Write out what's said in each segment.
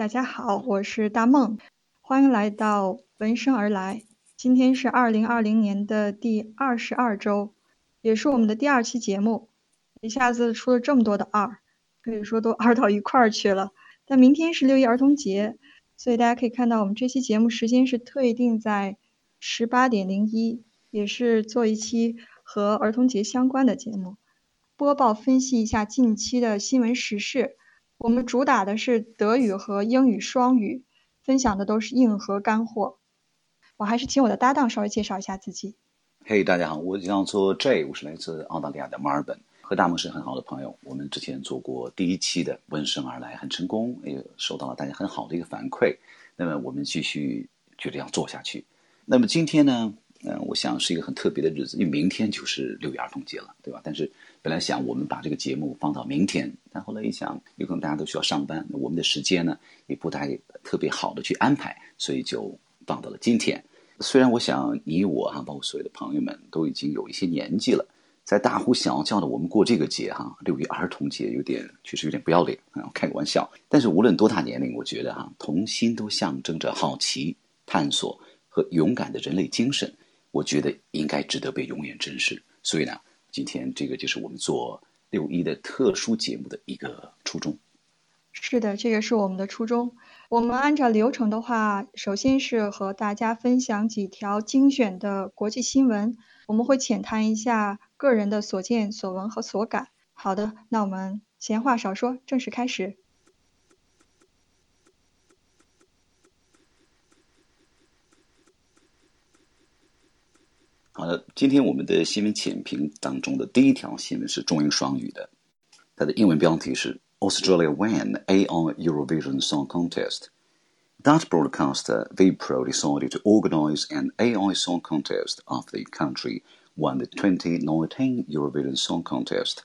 大家好，我是大梦，欢迎来到闻声而来。今天是二零二零年的第二十二周，也是我们的第二期节目。一下子出了这么多的二，可以说都二到一块儿去了。但明天是六一儿童节，所以大家可以看到，我们这期节目时间是特定在十八点零一，也是做一期和儿童节相关的节目，播报分析一下近期的新闻时事。我们主打的是德语和英语双语，分享的都是硬核干货。我还是请我的搭档稍微介绍一下自己。嘿，大家好，我叫做 J，我是来自澳大利亚的墨尔本，和大梦是很好的朋友。我们之前做过第一期的《闻声而来》，很成功，也收到了大家很好的一个反馈。那么我们继续觉得要做下去。那么今天呢？嗯，我想是一个很特别的日子，因为明天就是六一儿童节了，对吧？但是本来想我们把这个节目放到明天，但后来一想，有可能大家都需要上班，我们的时间呢也不太特别好的去安排，所以就放到了今天。虽然我想你我哈，包括所有的朋友们都已经有一些年纪了，在大呼小叫的我们过这个节哈，六一儿童节有点确实有点不要脸啊，开个玩笑。但是无论多大年龄，我觉得哈，童心都象征着好奇、探索和勇敢的人类精神。我觉得应该值得被永远珍视，所以呢，今天这个就是我们做六一的特殊节目的一个初衷。是的，这个是我们的初衷。我们按照流程的话，首先是和大家分享几条精选的国际新闻，我们会浅谈一下个人的所见所闻和所感。好的，那我们闲话少说，正式开始。好的，今天我们的新闻浅评当中的第一条新闻是中英双语的，它的英文标题是 Australia won AI Eurovision Song Contest. That broadcaster Vipro decided to organize an AI song contest after the country won the 2019 Eurovision Song Contest.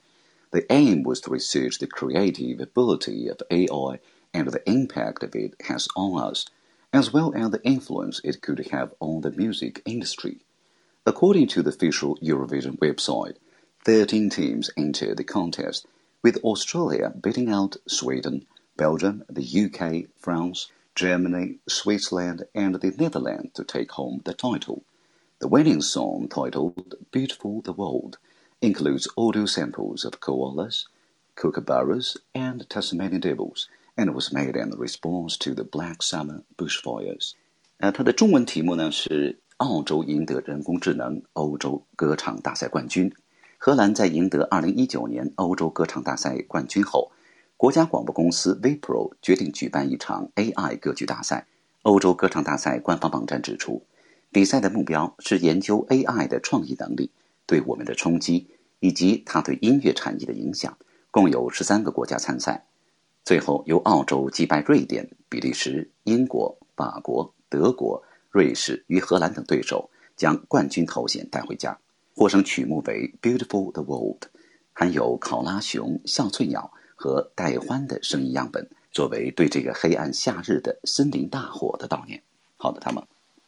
The aim was to research the creative ability of AI and the impact it has on us, as well as the influence it could have on the music industry. According to the official Eurovision website, 13 teams entered the contest, with Australia beating out Sweden, Belgium, the UK, France, Germany, Switzerland, and the Netherlands to take home the title. The winning song, titled Beautiful the World, includes audio samples of koalas, kookaburras, and Tasmanian devils, and was made in response to the Black Summer bushfires. 呃，它的中文题目呢是 澳洲赢得人工智能欧洲歌唱大赛冠军。荷兰在赢得2019年欧洲歌唱大赛冠军后，国家广播公司 VPRO 决定举办一场 AI 歌剧大赛。欧洲歌唱大赛官方网站指出，比赛的目标是研究 AI 的创意能力对我们的冲击以及它对音乐产业的影响。共有十三个国家参赛，最后由澳洲击败瑞典、比利时、英国、法国、德国。瑞士与荷兰等对手将冠军头衔带回家。获胜曲目为《Beautiful the World》，含有考拉熊、笑翠鸟和戴欢的声音样本，作为对这个黑暗夏日的森林大火的悼念。好的，他们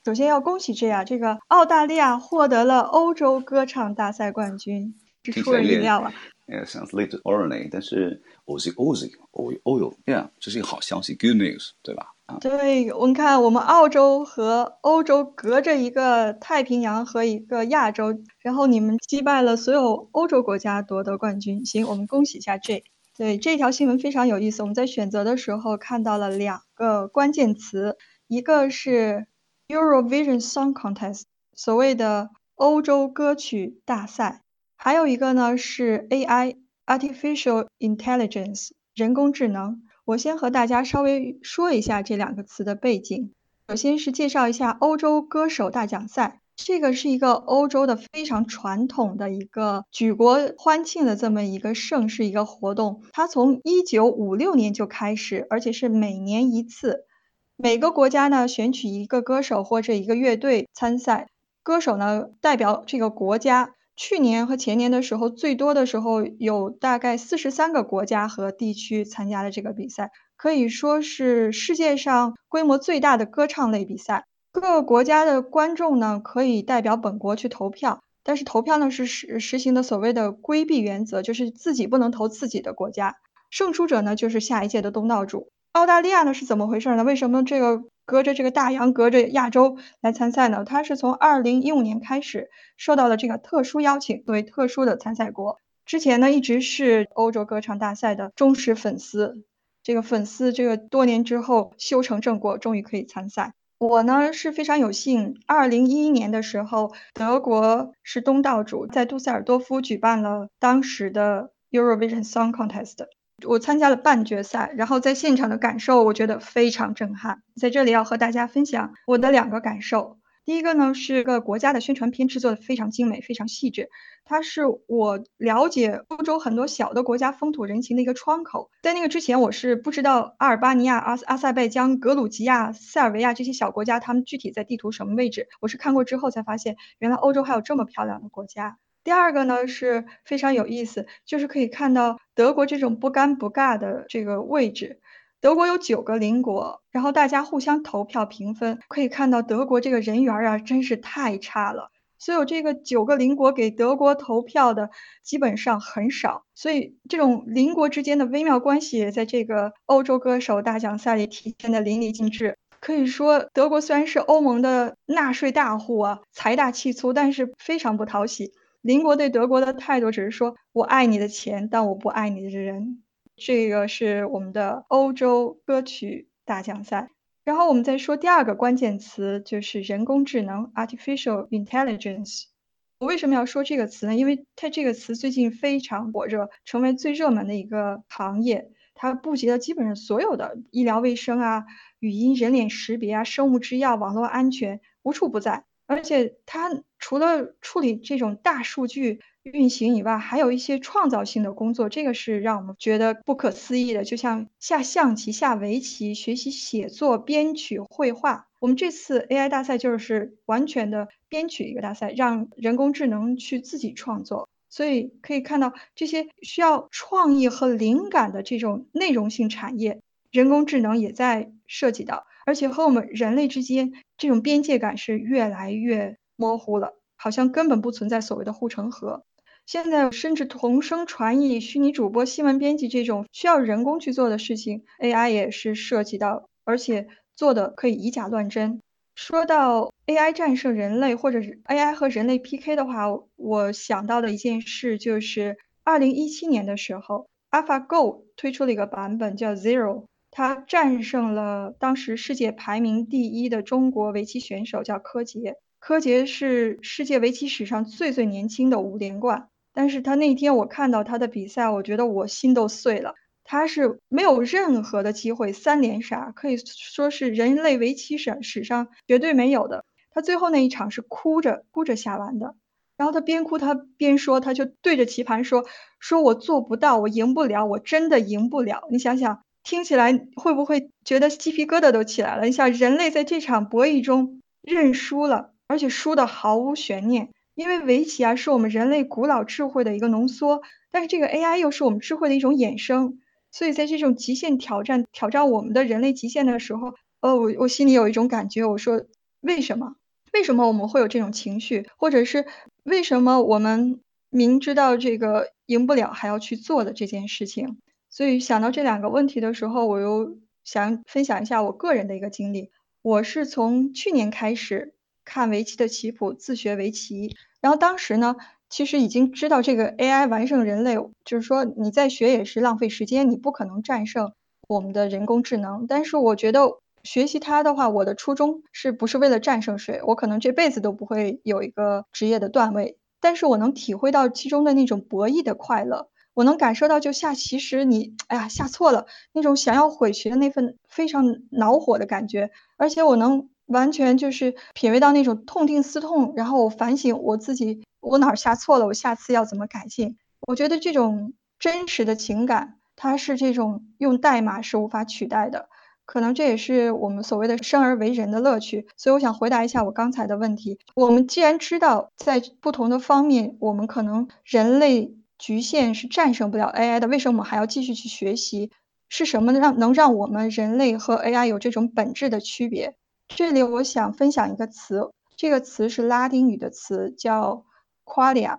首先要恭喜这样，这个澳大利亚获得了欧洲歌唱大赛冠军，这出人意料了。Yeah, sounds little ornery，但是 Aussie Aussie o o y yeah，这是一个好消息，good news，对吧？对，我们看我们澳洲和欧洲隔着一个太平洋和一个亚洲，然后你们击败了所有欧洲国家夺得冠军。行，我们恭喜一下 J。对，这条新闻非常有意思。我们在选择的时候看到了两个关键词，一个是 Eurovision Song Contest，所谓的欧洲歌曲大赛，还有一个呢是 AI，Artificial Intelligence，人工智能。我先和大家稍微说一下这两个词的背景。首先是介绍一下欧洲歌手大奖赛，这个是一个欧洲的非常传统的一个举国欢庆的这么一个盛事一个活动。它从一九五六年就开始，而且是每年一次。每个国家呢选取一个歌手或者一个乐队参赛，歌手呢代表这个国家。去年和前年的时候，最多的时候有大概四十三个国家和地区参加了这个比赛，可以说是世界上规模最大的歌唱类比赛。各个国家的观众呢，可以代表本国去投票，但是投票呢是实实行的所谓的规避原则，就是自己不能投自己的国家。胜出者呢就是下一届的东道主。澳大利亚呢是怎么回事呢？为什么这个隔着这个大洋，隔着亚洲来参赛呢？它是从二零一五年开始受到了这个特殊邀请，作为特殊的参赛国。之前呢一直是欧洲歌唱大赛的忠实粉丝，这个粉丝这个多年之后修成正果，终于可以参赛。我呢是非常有幸，二零一一年的时候，德国是东道主，在杜塞尔多夫举办了当时的 Eurovision Song Contest，我参加了半决赛，然后在现场的感受，我觉得非常震撼。在这里要和大家分享我的两个感受。第一个呢是个国家的宣传片制作的非常精美、非常细致，它是我了解欧洲很多小的国家风土人情的一个窗口。在那个之前，我是不知道阿尔巴尼亚、阿阿塞拜疆、格鲁吉亚、塞尔维亚这些小国家，他们具体在地图什么位置。我是看过之后才发现，原来欧洲还有这么漂亮的国家。第二个呢是非常有意思，就是可以看到德国这种不尴不尬的这个位置。德国有九个邻国，然后大家互相投票评分，可以看到德国这个人缘啊，真是太差了。所有这个九个邻国给德国投票的基本上很少，所以这种邻国之间的微妙关系，在这个欧洲歌手大奖赛里体现的淋漓尽致。可以说，德国虽然是欧盟的纳税大户啊，财大气粗，但是非常不讨喜。邻国对德国的态度只是说：“我爱你的钱，但我不爱你的人。”这个是我们的欧洲歌曲大奖赛，然后我们再说第二个关键词，就是人工智能 （artificial intelligence）。我为什么要说这个词呢？因为它这个词最近非常火热，成为最热门的一个行业。它布局了基本上所有的医疗卫生啊、语音、人脸识别啊、生物制药、网络安全，无处不在。而且它除了处理这种大数据运行以外，还有一些创造性的工作，这个是让我们觉得不可思议的。就像下象棋、下围棋、学习写作、编曲、绘画。我们这次 AI 大赛就是完全的编曲一个大赛，让人工智能去自己创作。所以可以看到，这些需要创意和灵感的这种内容性产业，人工智能也在涉及到。而且和我们人类之间这种边界感是越来越模糊了，好像根本不存在所谓的护城河。现在甚至同声传译、虚拟主播、新闻编辑这种需要人工去做的事情，AI 也是涉及到，而且做的可以以假乱真。说到 AI 战胜人类，或者是 AI 和人类 PK 的话，我想到的一件事就是二零一七年的时候，AlphaGo 推出了一个版本叫 Zero。他战胜了当时世界排名第一的中国围棋选手，叫柯洁。柯洁是世界围棋史上最最年轻的五连冠。但是他那天我看到他的比赛，我觉得我心都碎了。他是没有任何的机会三连杀，可以说是人类围棋史史上绝对没有的。他最后那一场是哭着哭着下完的，然后他边哭他边说，他就对着棋盘说：“说我做不到，我赢不了，我真的赢不了。”你想想。听起来会不会觉得鸡皮疙瘩都起来了？你想，人类在这场博弈中认输了，而且输的毫无悬念。因为围棋啊，是我们人类古老智慧的一个浓缩，但是这个 AI 又是我们智慧的一种衍生。所以在这种极限挑战、挑战我们的人类极限的时候，呃，我我心里有一种感觉，我说为什么？为什么我们会有这种情绪？或者是为什么我们明知道这个赢不了还要去做的这件事情？所以想到这两个问题的时候，我又想分享一下我个人的一个经历。我是从去年开始看围棋的棋谱，自学围棋。然后当时呢，其实已经知道这个 AI 完胜人类，就是说你在学也是浪费时间，你不可能战胜我们的人工智能。但是我觉得学习它的话，我的初衷是不是为了战胜谁？我可能这辈子都不会有一个职业的段位，但是我能体会到其中的那种博弈的快乐。我能感受到，就下棋时你，哎呀，下错了，那种想要毁棋的那份非常恼火的感觉，而且我能完全就是品味到那种痛定思痛，然后我反省我自己，我哪儿下错了，我下次要怎么改进？我觉得这种真实的情感，它是这种用代码是无法取代的，可能这也是我们所谓的生而为人的乐趣。所以我想回答一下我刚才的问题：我们既然知道在不同的方面，我们可能人类。局限是战胜不了 AI 的，为什么我们还要继续去学习？是什么让能让我们人类和 AI 有这种本质的区别？这里我想分享一个词，这个词是拉丁语的词，叫 qualia。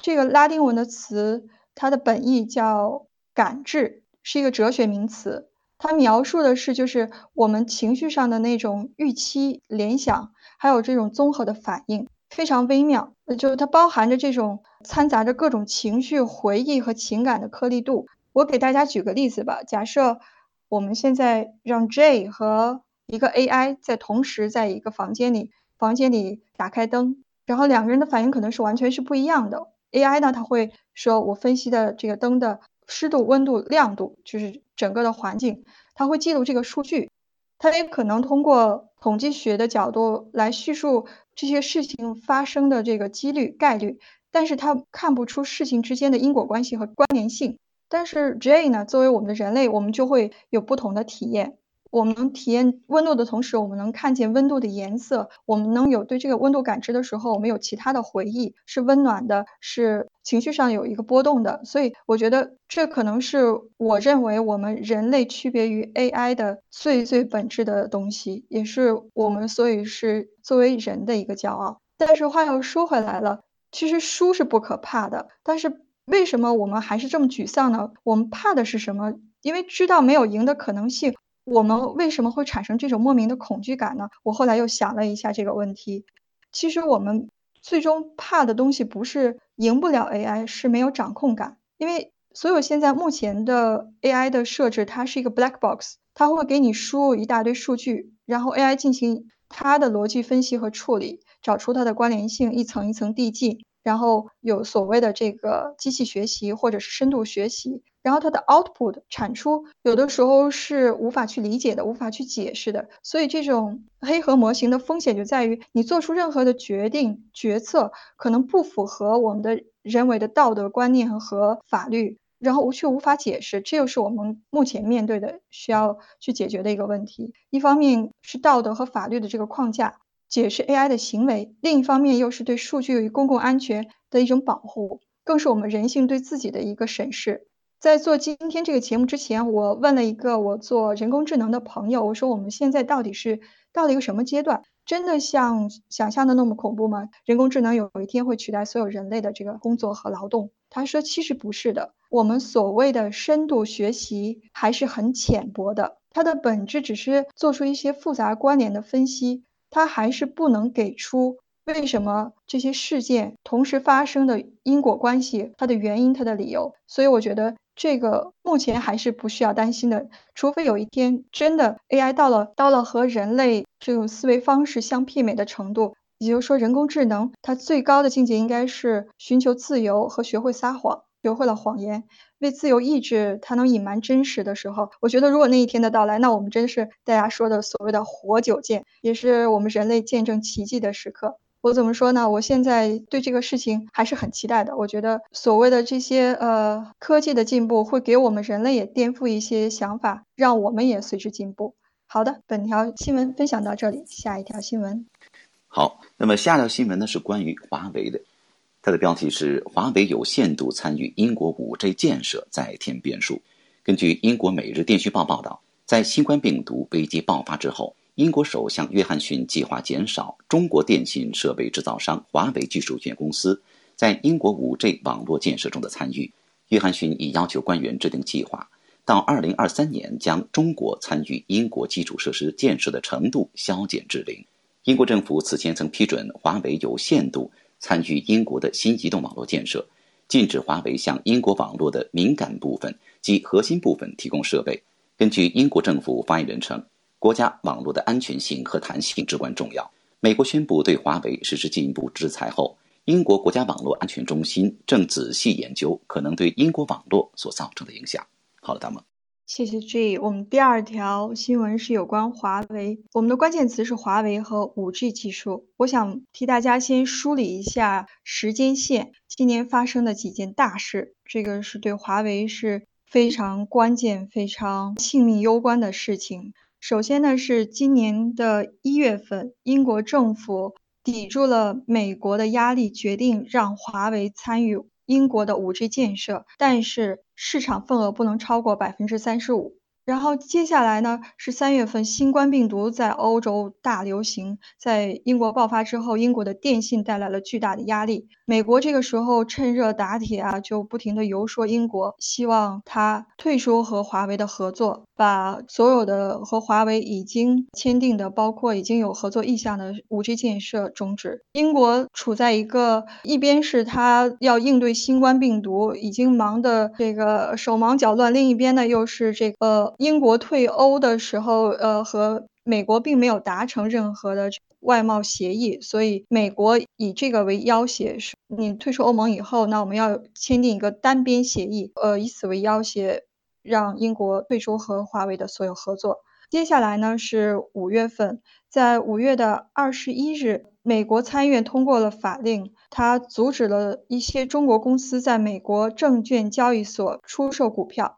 这个拉丁文的词，它的本意叫感知，是一个哲学名词。它描述的是就是我们情绪上的那种预期、联想，还有这种综合的反应，非常微妙。就是它包含着这种掺杂着各种情绪、回忆和情感的颗粒度。我给大家举个例子吧，假设我们现在让 J 和一个 AI 在同时在一个房间里，房间里打开灯，然后两个人的反应可能是完全是不一样的。AI 呢，它会说我分析的这个灯的湿度、温度、亮度，就是整个的环境，它会记录这个数据。它也可能通过统计学的角度来叙述这些事情发生的这个几率、概率，但是他看不出事情之间的因果关系和关联性。但是 J 呢，作为我们的人类，我们就会有不同的体验。我们能体验温度的同时，我们能看见温度的颜色。我们能有对这个温度感知的时候，我们有其他的回忆，是温暖的，是情绪上有一个波动的。所以，我觉得这可能是我认为我们人类区别于 AI 的最最本质的东西，也是我们所以是作为人的一个骄傲。但是话又说回来了，其实输是不可怕的。但是为什么我们还是这么沮丧呢？我们怕的是什么？因为知道没有赢的可能性。我们为什么会产生这种莫名的恐惧感呢？我后来又想了一下这个问题，其实我们最终怕的东西不是赢不了 AI，是没有掌控感。因为所有现在目前的 AI 的设置，它是一个 black box，它会给你输入一大堆数据，然后 AI 进行它的逻辑分析和处理，找出它的关联性，一层一层递进，然后有所谓的这个机器学习或者是深度学习。然后它的 output 产出有的时候是无法去理解的，无法去解释的。所以这种黑盒模型的风险就在于，你做出任何的决定决策，可能不符合我们的人为的道德观念和法律，然后无却无法解释。这又是我们目前面对的需要去解决的一个问题。一方面是道德和法律的这个框架解释 AI 的行为，另一方面又是对数据与公共安全的一种保护，更是我们人性对自己的一个审视。在做今天这个节目之前，我问了一个我做人工智能的朋友，我说我们现在到底是到了一个什么阶段？真的像想象的那么恐怖吗？人工智能有一天会取代所有人类的这个工作和劳动？他说其实不是的，我们所谓的深度学习还是很浅薄的，它的本质只是做出一些复杂关联的分析，它还是不能给出。为什么这些事件同时发生的因果关系，它的原因，它的理由？所以我觉得这个目前还是不需要担心的，除非有一天真的 AI 到了到了和人类这种思维方式相媲美的程度，也就是说人工智能它最高的境界应该是寻求自由和学会撒谎，学会了谎言，为自由意志它能隐瞒真实的时候，我觉得如果那一天的到来，那我们真是大家说的所谓的活久见，也是我们人类见证奇迹的时刻。我怎么说呢？我现在对这个事情还是很期待的。我觉得所谓的这些呃科技的进步，会给我们人类也颠覆一些想法，让我们也随之进步。好的，本条新闻分享到这里，下一条新闻。好，那么下条新闻呢是关于华为的，它的标题是“华为有限度参与英国五 G 建设，再添变数”。根据英国《每日电讯报》报道，在新冠病毒危机爆发之后。英国首相约翰逊计划减少中国电信设备制造商华为技术有限公司在英国 5G 网络建设中的参与。约翰逊已要求官员制定计划，到2023年将中国参与英国基础设施建设的程度削减至零。英国政府此前曾批准华为有限度参与英国的新移动网络建设，禁止华为向英国网络的敏感部分及核心部分提供设备。根据英国政府发言人称。国家网络的安全性和弹性至关重要。美国宣布对华为实施进一步制裁后，英国国家网络安全中心正仔细研究可能对英国网络所造成的影响。好了，大们，谢谢 G。我们第二条新闻是有关华为，我们的关键词是华为和 5G 技术。我想替大家先梳理一下时间线，今年发生的几件大事，这个是对华为是非常关键、非常性命攸关的事情。首先呢，是今年的一月份，英国政府抵住了美国的压力，决定让华为参与英国的 5G 建设，但是市场份额不能超过百分之三十五。然后接下来呢是三月份，新冠病毒在欧洲大流行，在英国爆发之后，英国的电信带来了巨大的压力。美国这个时候趁热打铁啊，就不停的游说英国，希望他退出和华为的合作，把所有的和华为已经签订的，包括已经有合作意向的 5G 建设终止。英国处在一个一边是他要应对新冠病毒，已经忙得这个手忙脚乱，另一边呢又是这个。英国退欧的时候，呃，和美国并没有达成任何的外贸协议，所以美国以这个为要挟，是你退出欧盟以后，那我们要签订一个单边协议，呃，以此为要挟，让英国退出和华为的所有合作。接下来呢是五月份，在五月的二十一日，美国参议院通过了法令，它阻止了一些中国公司在美国证券交易所出售股票。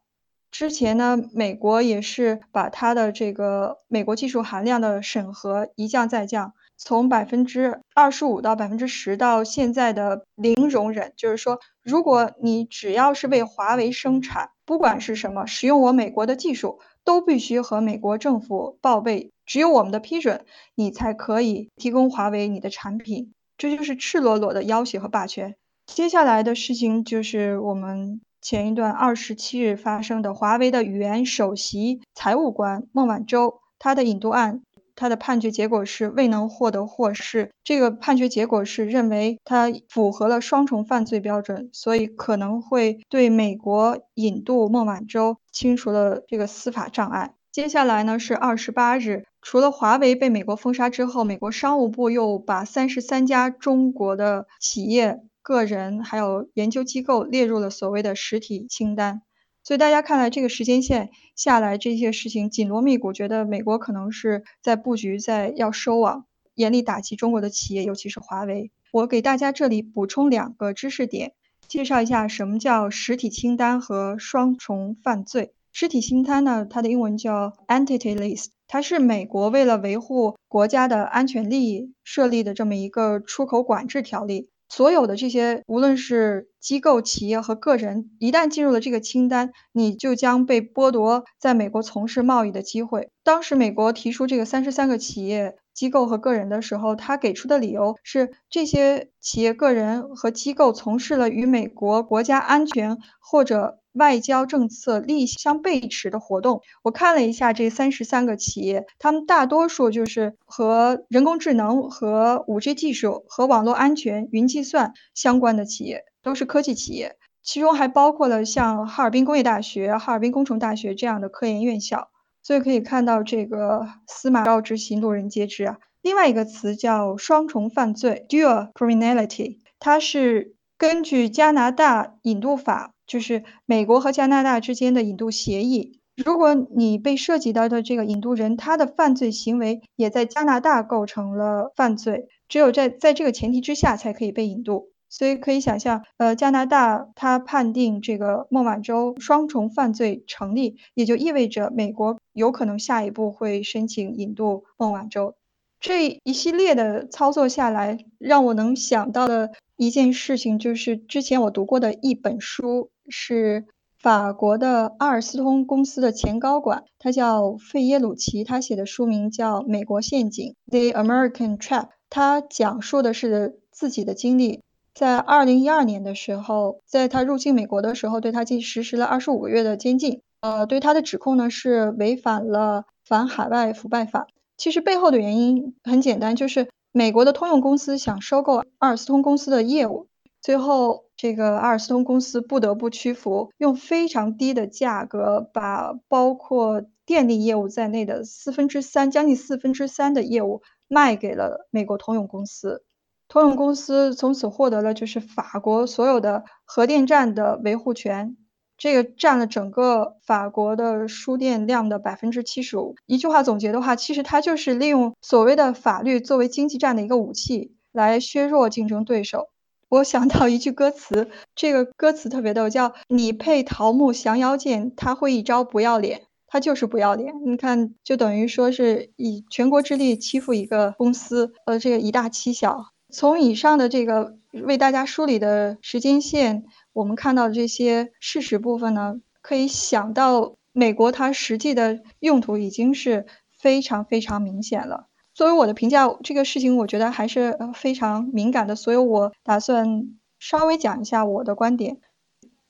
之前呢，美国也是把它的这个美国技术含量的审核一降再降，从百分之二十五到百分之十，到现在的零容忍。就是说，如果你只要是为华为生产，不管是什么，使用我美国的技术，都必须和美国政府报备，只有我们的批准，你才可以提供华为你的产品。这就是赤裸裸的要挟和霸权。接下来的事情就是我们。前一段二十七日发生的华为的原首席财务官孟晚舟，他的引渡案，他的判决结果是未能获得获释。这个判决结果是认为他符合了双重犯罪标准，所以可能会对美国引渡孟晚舟清除了这个司法障碍。接下来呢是二十八日，除了华为被美国封杀之后，美国商务部又把三十三家中国的企业。个人还有研究机构列入了所谓的实体清单，所以大家看来这个时间线下来，这些事情紧锣密鼓，觉得美国可能是在布局，在要收网，严厉打击中国的企业，尤其是华为。我给大家这里补充两个知识点，介绍一下什么叫实体清单和双重犯罪。实体清单呢，它的英文叫 Entity List，它是美国为了维护国家的安全利益设立的这么一个出口管制条例。所有的这些，无论是机构、企业和个人，一旦进入了这个清单，你就将被剥夺在美国从事贸易的机会。当时美国提出这个三十三个企业、机构和个人的时候，他给出的理由是这些企业、个人和机构从事了与美国国家安全或者。外交政策利益相背驰的活动，我看了一下这三十三个企业，他们大多数就是和人工智能、和五 G 技术、和网络安全、云计算相关的企业，都是科技企业。其中还包括了像哈尔滨工业大学、哈尔滨工程大学这样的科研院校。所以可以看到，这个司马昭之心，路人皆知啊。另外一个词叫双重犯罪 （dual criminality），它是根据加拿大引渡法。就是美国和加拿大之间的引渡协议，如果你被涉及到的这个引渡人，他的犯罪行为也在加拿大构成了犯罪，只有在在这个前提之下才可以被引渡。所以可以想象，呃，加拿大他判定这个孟晚舟双重犯罪成立，也就意味着美国有可能下一步会申请引渡孟晚舟。这一系列的操作下来，让我能想到的一件事情就是之前我读过的一本书。是法国的阿尔斯通公司的前高管，他叫费耶鲁奇，他写的书名叫《美国陷阱》（The American Trap）。他讲述的是自己的经历，在二零一二年的时候，在他入境美国的时候，对他进实施了二十五个月的监禁。呃，对他的指控呢是违反了反海外腐败法。其实背后的原因很简单，就是美国的通用公司想收购阿尔斯通公司的业务。最后，这个阿尔斯通公司不得不屈服，用非常低的价格把包括电力业务在内的四分之三，将近四分之三的业务卖给了美国通用公司。通用公司从此获得了就是法国所有的核电站的维护权，这个占了整个法国的输电量的百分之七十五。一句话总结的话，其实它就是利用所谓的法律作为经济战的一个武器，来削弱竞争对手。我想到一句歌词，这个歌词特别逗，叫“你配桃木降妖剑，他会一招不要脸，他就是不要脸。”你看，就等于说是以全国之力欺负一个公司，呃，这个以大欺小。从以上的这个为大家梳理的时间线，我们看到的这些事实部分呢，可以想到美国它实际的用途已经是非常非常明显了。作为我的评价，这个事情我觉得还是非常敏感的，所以我打算稍微讲一下我的观点。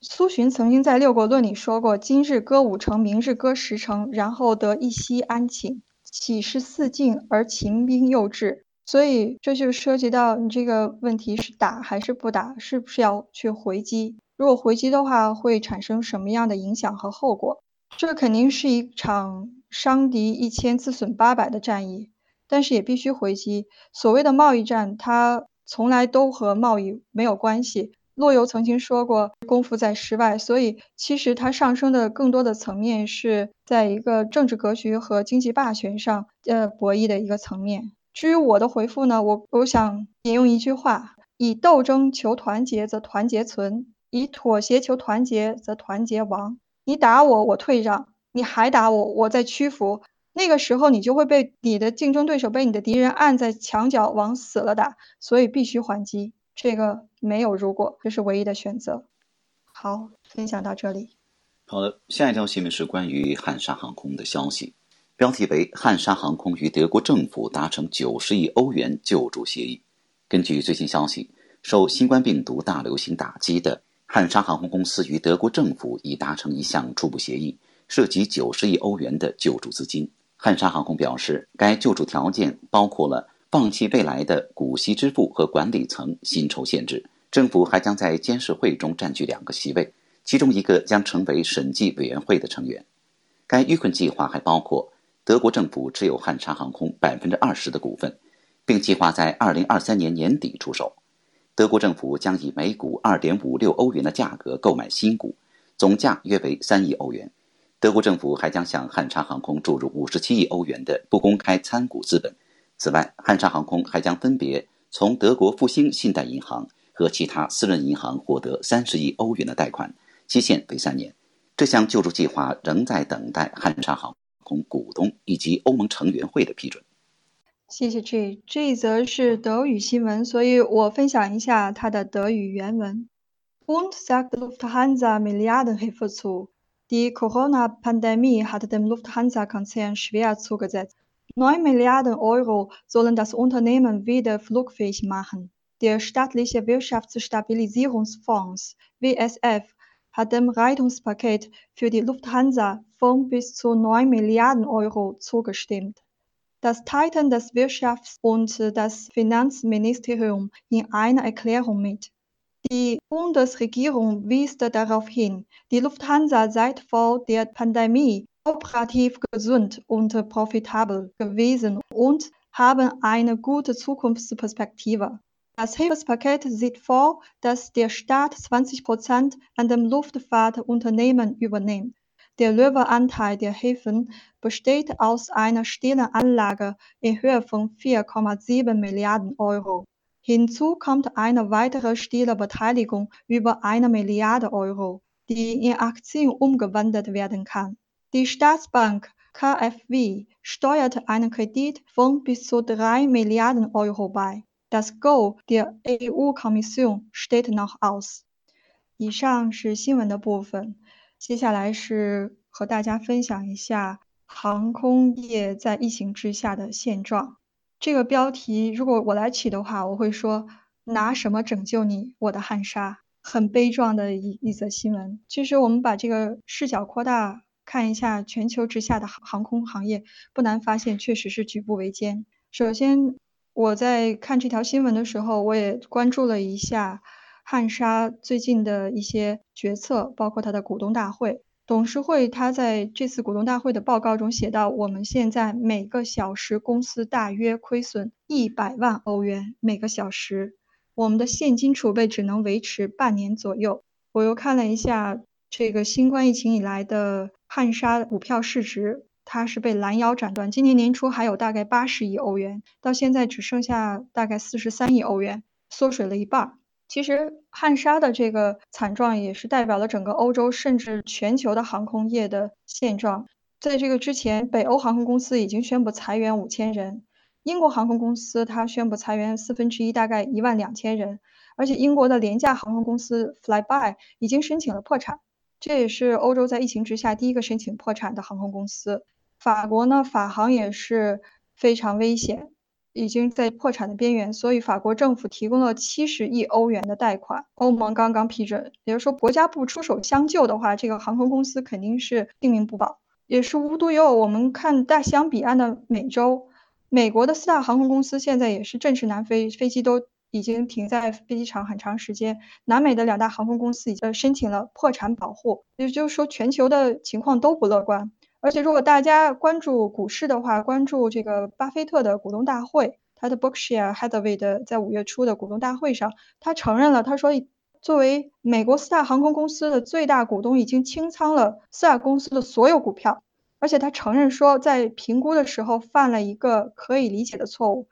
苏洵曾经在《六国论》里说过：“今日歌五城，明日歌十城，然后得一夕安寝。岂是四境而秦兵又至？”所以这就涉及到你这个问题是打还是不打，是不是要去回击？如果回击的话，会产生什么样的影响和后果？这肯定是一场伤敌一千自损八百的战役，但是也必须回击。所谓的贸易战，它从来都和贸易没有关系。陆游曾经说过：“功夫在诗外。”所以其实它上升的更多的层面是在一个政治格局和经济霸权上呃博弈的一个层面。至于我的回复呢，我我想引用一句话：以斗争求团结，则团结存；以妥协求团结，则团结亡。你打我，我退让；你还打我，我再屈服。那个时候，你就会被你的竞争对手、被你的敌人按在墙角往死了打。所以必须还击，这个没有如果，这是唯一的选择。好，分享到这里。好的，下一条新闻是关于汉莎航空的消息。标题为：汉莎航空与德国政府达成九十亿欧元救助协议。根据最新消息，受新冠病毒大流行打击的汉莎航空公司与德国政府已达成一项初步协议，涉及九十亿欧元的救助资金。汉莎航空表示，该救助条件包括了放弃未来的股息支付和管理层薪酬限制。政府还将在监事会中占据两个席位，其中一个将成为审计委员会的成员。该纾困计划还包括。德国政府持有汉莎航空百分之二十的股份，并计划在二零二三年年底出售。德国政府将以每股二点五六欧元的价格购买新股，总价约为三亿欧元。德国政府还将向汉莎航空注入五十七亿欧元的不公开参股资本。此外，汉莎航空还将分别从德国复兴信贷银行和其他私人银行获得三十亿欧元的贷款，期限为三年。这项救助计划仍在等待汉莎航空。股东以及欧盟成员会的批准。谢谢 J，这一则是德语新闻，所以我分享一下它的德语原文。Und sagt Lufthansa Milliardenhilfe zu. Die Corona-Pandemie hat dem Lufthansa-Konzern schwer zugesetzt. Neun Milliarden Euro sollen das Unternehmen wieder flugfähig machen. Der staatliche Wirtschaftsstabilisierungsfonds WSF hat dem Rettungspaket für die Lufthansa von bis zu 9 Milliarden Euro zugestimmt. Das teilten das Wirtschafts- und das Finanzministerium in einer Erklärung mit. Die Bundesregierung wies darauf hin, die Lufthansa sei vor der Pandemie operativ gesund und profitabel gewesen und haben eine gute Zukunftsperspektive. Das Hilfspaket sieht vor, dass der Staat 20 Prozent an dem Luftfahrtunternehmen übernimmt. Der Löweanteil der Hilfen besteht aus einer stillen Anlage in Höhe von 4,7 Milliarden Euro. Hinzu kommt eine weitere stille Beteiligung über eine Milliarde Euro, die in Aktien umgewandelt werden kann. Die Staatsbank KfW steuert einen Kredit von bis zu 3 Milliarden Euro bei. Das Go der EU-Kommission steht noch aus。以上是新闻的部分，接下来是和大家分享一下航空业在疫情之下的现状。 这个标题如果我来起的话，我会说拿什么拯救你，我的汉莎？很悲壮的一一则新闻。其实我们把这个视角扩大看一下全球之下的航空行业，不难发现确实是举步维艰。首先。我在看这条新闻的时候，我也关注了一下汉莎最近的一些决策，包括它的股东大会。董事会他在这次股东大会的报告中写到：“我们现在每个小时公司大约亏损一百万欧元每个小时，我们的现金储备只能维持半年左右。”我又看了一下这个新冠疫情以来的汉莎股票市值。它是被拦腰斩断，今年年初还有大概八十亿欧元，到现在只剩下大概四十三亿欧元，缩水了一半。其实汉莎的这个惨状也是代表了整个欧洲甚至全球的航空业的现状。在这个之前，北欧航空公司已经宣布裁员五千人，英国航空公司它宣布裁员四分之一，大概一万两千人，而且英国的廉价航空公司 Flyby 已经申请了破产。这也是欧洲在疫情之下第一个申请破产的航空公司。法国呢，法航也是非常危险，已经在破产的边缘，所以法国政府提供了七十亿欧元的贷款，欧盟刚刚批准。也就是说，国家不出手相救的话，这个航空公司肯定是性命不保。也是无独有偶，我们看大西洋彼岸的美洲，美国的四大航空公司现在也是正式南飞，飞机都已经停在飞机场很长时间。南美的两大航空公司已经申请了破产保护，也就是说，全球的情况都不乐观。而且，如果大家关注股市的话，关注这个巴菲特的股东大会，他的 Berkshire Hathaway 的在五月初的股东大会上，他承认了，他说，作为美国四大航空公司的最大股东，已经清仓了四大公司的所有股票，而且他承认说，在评估的时候犯了一个可以理解的错误。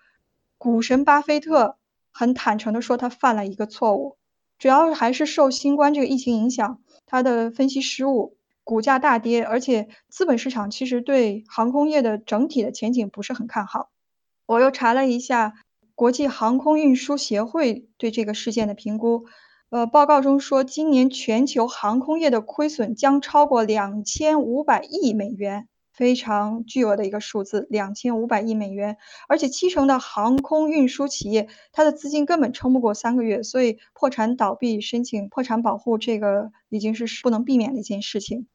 股神巴菲特很坦诚地说，他犯了一个错误，主要还是受新冠这个疫情影响，他的分析失误。股价大跌，而且资本市场其实对航空业的整体的前景不是很看好。我又查了一下国际航空运输协会对这个事件的评估，呃，报告中说，今年全球航空业的亏损将超过两千五百亿美元，非常巨额的一个数字，两千五百亿美元。而且七成的航空运输企业，它的资金根本撑不过三个月，所以破产倒闭、申请破产保护，这个已经是不能避免的一件事情。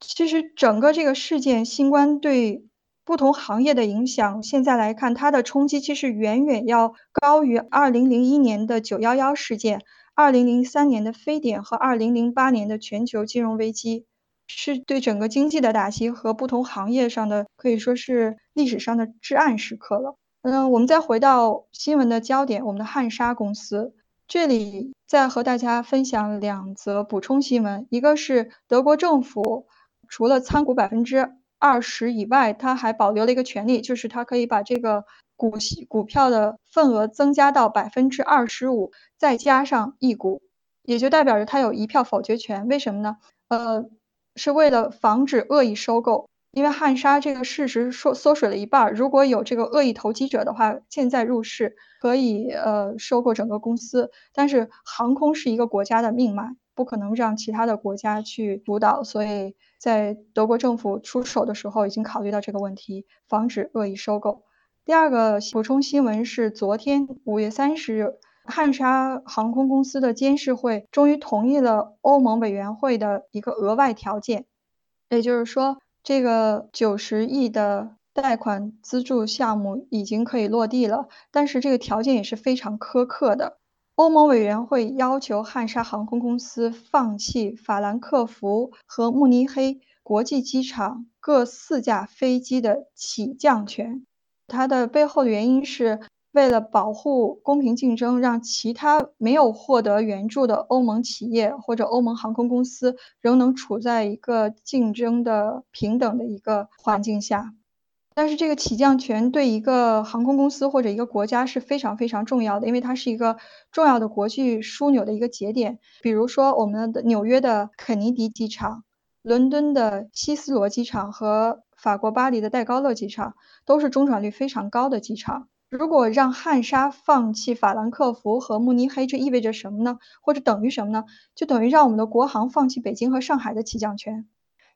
其实整个这个事件，新冠对不同行业的影响，现在来看，它的冲击其实远远要高于2001年的911事件、2003年的非典和2008年的全球金融危机，是对整个经济的打击和不同行业上的可以说是历史上的至暗时刻了。嗯，我们再回到新闻的焦点，我们的汉莎公司，这里再和大家分享两则补充新闻，一个是德国政府。除了参股百分之二十以外，他还保留了一个权利，就是他可以把这个股息股票的份额增加到百分之二十五，再加上一股，也就代表着他有一票否决权。为什么呢？呃，是为了防止恶意收购，因为汉莎这个市值缩缩水了一半，如果有这个恶意投机者的话，现在入市可以呃收购整个公司。但是航空是一个国家的命脉，不可能让其他的国家去主导，所以。在德国政府出手的时候，已经考虑到这个问题，防止恶意收购。第二个补充新闻是，昨天五月三十日，汉莎航空公司的监事会终于同意了欧盟委员会的一个额外条件，也就是说，这个九十亿的贷款资助项目已经可以落地了，但是这个条件也是非常苛刻的。欧盟委员会要求汉莎航空公司放弃法兰克福和慕尼黑国际机场各四架飞机的起降权。它的背后的原因是为了保护公平竞争，让其他没有获得援助的欧盟企业或者欧盟航空公司仍能处在一个竞争的平等的一个环境下。但是这个起降权对一个航空公司或者一个国家是非常非常重要的，因为它是一个重要的国际枢纽的一个节点。比如说，我们的纽约的肯尼迪机场、伦敦的希斯罗机场和法国巴黎的戴高乐机场都是中转率非常高的机场。如果让汉莎放弃法兰克福和慕尼黑，这意味着什么呢？或者等于什么呢？就等于让我们的国航放弃北京和上海的起降权。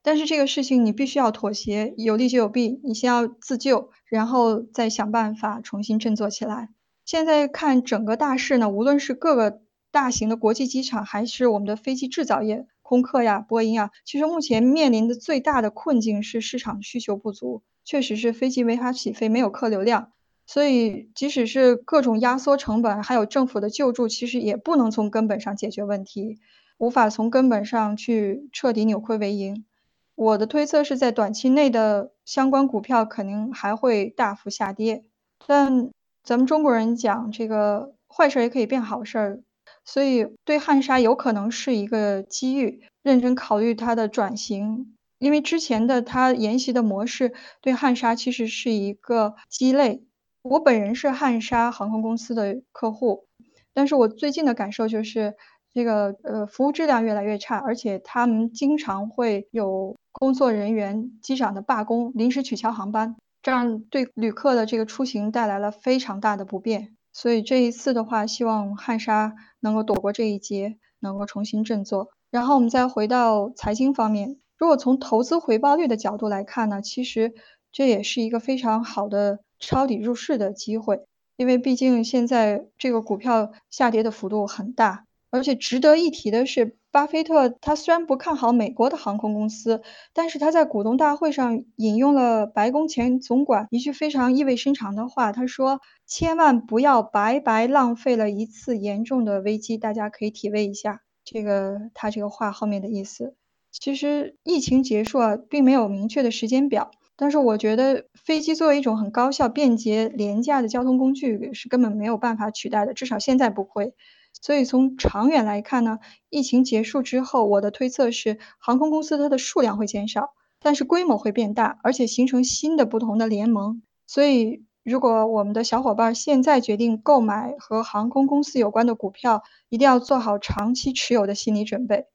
但是这个事情你必须要妥协，有利就有弊，你先要自救，然后再想办法重新振作起来。现在看整个大势呢，无论是各个大型的国际机场，还是我们的飞机制造业，空客呀、波音啊，其实目前面临的最大的困境是市场需求不足，确实是飞机没法起飞，没有客流量。所以即使是各种压缩成本，还有政府的救助，其实也不能从根本上解决问题，无法从根本上去彻底扭亏为盈。我的推测是在短期内的相关股票肯定还会大幅下跌，但咱们中国人讲这个坏事也可以变好事儿，所以对汉莎有可能是一个机遇，认真考虑它的转型，因为之前的它沿袭的模式对汉莎其实是一个鸡肋。我本人是汉莎航空公司的客户，但是我最近的感受就是。这个呃，服务质量越来越差，而且他们经常会有工作人员、机长的罢工、临时取消航班，这样对旅客的这个出行带来了非常大的不便。所以这一次的话，希望汉莎能够躲过这一劫，能够重新振作。然后我们再回到财经方面，如果从投资回报率的角度来看呢，其实这也是一个非常好的抄底入市的机会，因为毕竟现在这个股票下跌的幅度很大，而且值得一提的是，巴菲特他虽然不看好美国的航空公司，但是他在股东大会上引用了白宫前总管一句非常意味深长的话，他说：“千万不要白白浪费了一次严重的危机。”大家可以体味一下。这个他这个话后面的意思，其实疫情结束啊，并没有明确的时间表。但是我觉得飞机作为一种很高效、便捷、廉价的交通工具，是根本没有办法取代的，至少现在不会。所以从长远来看呢，疫情结束之后，我的推测是，航空公司它的数量会减少，但是规模会变大，而且形成新的不同的联盟。所以。如果我们的小伙伴现在决定购买和航空公司有关的股票，一定要做好长期持有的心理准备，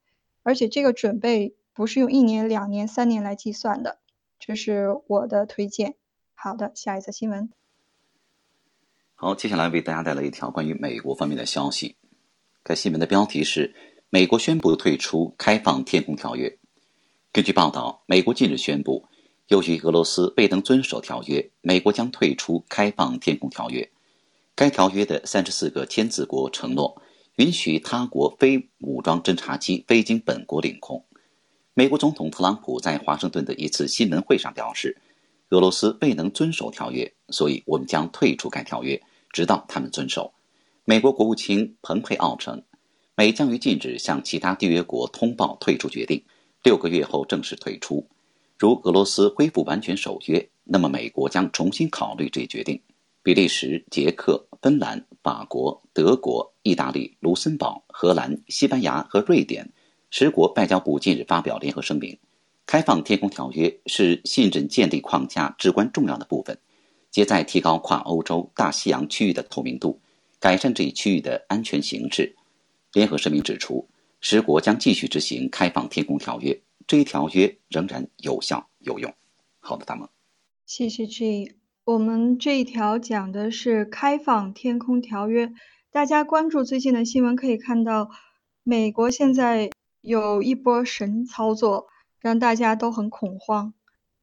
而且这个准备不是用一年、两年、三年来计算的，这是我的推荐。好的，下一则新闻。好，接下来为大家带来一条关于美国方面的消息。该新闻的标题是：美国宣布退出开放天空条约。根据报道，美国近日宣布。由于俄罗斯未能遵守条约，美国将退出开放天空条约。该条约的三十四个签字国承诺允许他国非武装侦察机飞经本国领空。美国总统特朗普在华盛顿的一次新闻会上表示，俄罗斯未能遵守条约，所以我们将退出该条约，直到他们遵守。美国国务卿蓬佩奥称，美将于近日向其他缔约国通报退出决定，六个月后正式退出。如俄罗斯恢复完全守约，那么美国将重新考虑这一决定。比利时、捷克、芬兰、法国、德国、意大利、卢森堡、荷兰、西班牙和瑞典十国外交部近日发表联合声明：开放天空条约是信任建立框架至关重要的部分，旨在提高跨欧洲大西洋区域的透明度，改善这一区域的安全形势。联合声明指出，十国将继续执行开放天空条约。这一条约仍然有效有用。好的，大梦。谢谢 G。我们这一条讲的是开放天空条约。大家关注最近的新闻，可以看到，美国现在有一波神操作，让大家都很恐慌。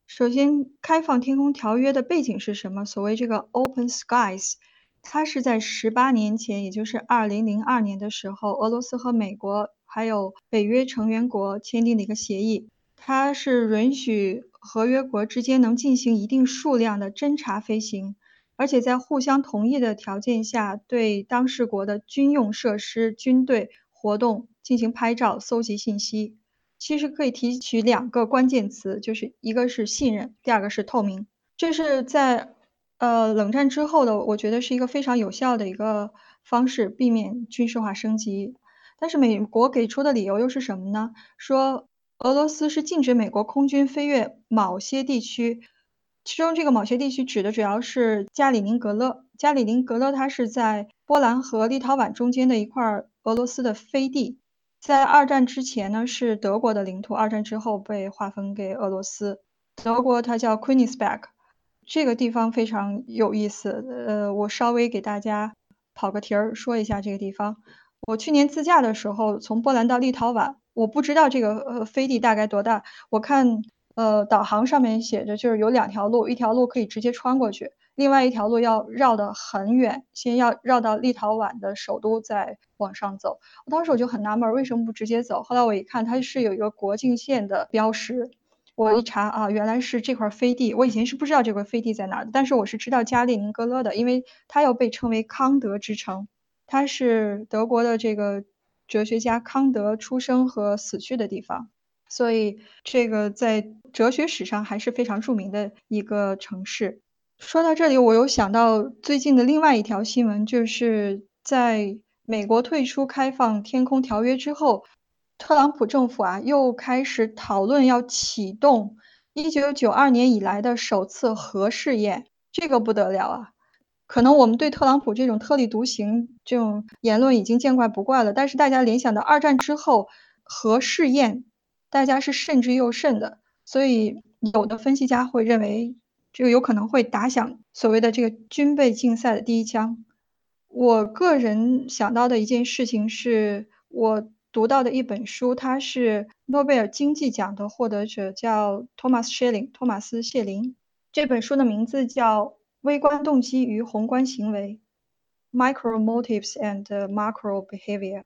首先，开放天空条约的背景是什么？所谓这个 Open Skies，它是在十八年前，也就是二零零二年的时候，俄罗斯和美国。还有北约成员国签订的一个协议，它是允许合约国之间能进行一定数量的侦察飞行，而且在互相同意的条件下，对当事国的军用设施、军队活动进行拍照、搜集信息。其实可以提取两个关键词，就是一个是信任，第二个是透明。这是在呃冷战之后的，我觉得是一个非常有效的一个方式，避免军事化升级。但是美国给出的理由又是什么呢？说俄罗斯是禁止美国空军飞越某些地区，其中这个某些地区指的主要是加里宁格勒。加里宁格勒它是在波兰和立陶宛中间的一块俄罗斯的飞地，在二战之前呢是德国的领土，二战之后被划分给俄罗斯。德国它叫 q u e e n s b e r g 这个地方非常有意思。呃，我稍微给大家跑个题儿说一下这个地方。我去年自驾的时候，从波兰到立陶宛，我不知道这个呃飞地大概多大。我看呃导航上面写着，就是有两条路，一条路可以直接穿过去，另外一条路要绕得很远，先要绕到立陶宛的首都，再往上走。我当时我就很纳闷，为什么不直接走？后来我一看，它是有一个国境线的标识。我一查啊，原来是这块飞地。我以前是不知道这块飞地在哪儿的，但是我是知道加列宁格勒的，因为它又被称为康德之城。它是德国的这个哲学家康德出生和死去的地方，所以这个在哲学史上还是非常著名的一个城市。说到这里，我又想到最近的另外一条新闻，就是在美国退出开放天空条约之后，特朗普政府啊又开始讨论要启动1992年以来的首次核试验，这个不得了啊！可能我们对特朗普这种特立独行这种言论已经见怪不怪了，但是大家联想到二战之后核试验，大家是慎之又慎的，所以有的分析家会认为这个有可能会打响所谓的这个军备竞赛的第一枪。我个人想到的一件事情是，我读到的一本书，它是诺贝尔经济奖的获得者，叫托马斯·谢林。托马斯·谢林这本书的名字叫《微观动机与宏观行为》（Micro Motives and Macro Behavior）。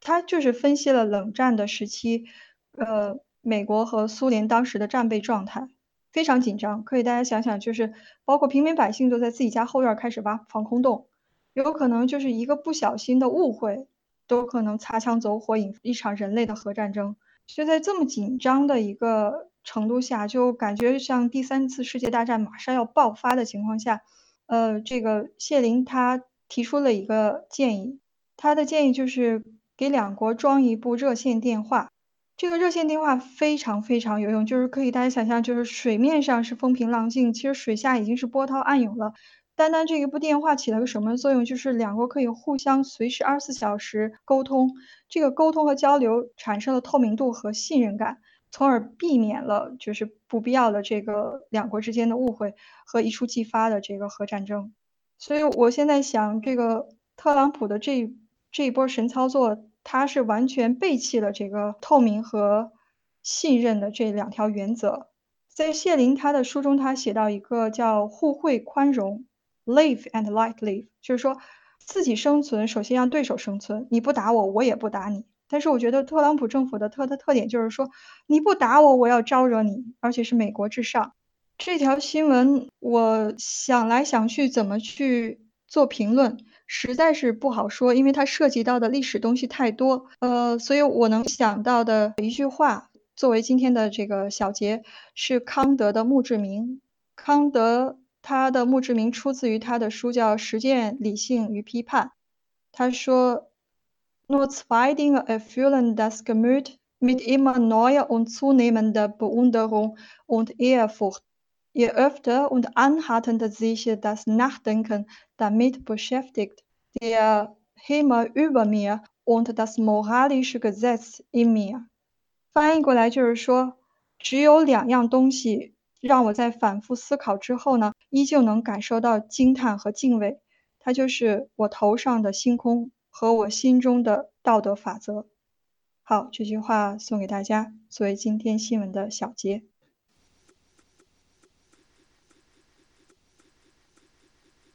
它就是分析了冷战的时期，呃，美国和苏联当时的战备状态非常紧张。可以大家想想，就是包括平民百姓都在自己家后院开始挖防空洞。有可能就是一个不小心的误会，都可能擦枪走火，引一场人类的核战争。就在这么紧张的一个程度下，就感觉像第三次世界大战马上要爆发的情况下，呃，这个谢林他提出了一个建议，他的建议就是给两国装一部热线电话。这个热线电话非常非常有用，就是可以大家想象，就是水面上是风平浪静，其实水下已经是波涛暗涌了。单单这一部电话起了个什么作用？就是两国可以互相随时二十四小时沟通，这个沟通和交流产生了透明度和信任感，从而避免了就是不必要的这个两国之间的误会和一触即发的这个核战争。所以我现在想，这个特朗普的这这一波神操作，他是完全背弃了这个透明和信任的这两条原则。在谢林他的书中，他写到一个叫互惠宽容。Live and let live，就是说自己生存，首先让对手生存。你不打我，我也不打你。但是我觉得特朗普政府的特的特点就是说，你不打我，我要招惹你，而且是美国至上。这条新闻我想来想去，怎么去做评论，实在是不好说，因为它涉及到的历史东西太多。呃，所以我能想到的一句话，作为今天的这个小结，是康德的墓志铭。康德。他的墓志铭出自于他的书，叫《实践理性与批判》。他说：“Nur zweiding erfüllen das Gemüt mit immer neuer und zunehmender Bewunderung und Ehrfurcht. Je öfter und anhaltender sich das Nachdenken damit beschäftigt, der Himmel über mir und das moralische Gesetz in mir。”翻译过来就是说，只有两样东西。让我在反复思考之后呢，依旧能感受到惊叹和敬畏。它就是我头上的星空和我心中的道德法则。好，这句话送给大家，作为今天新闻的小结。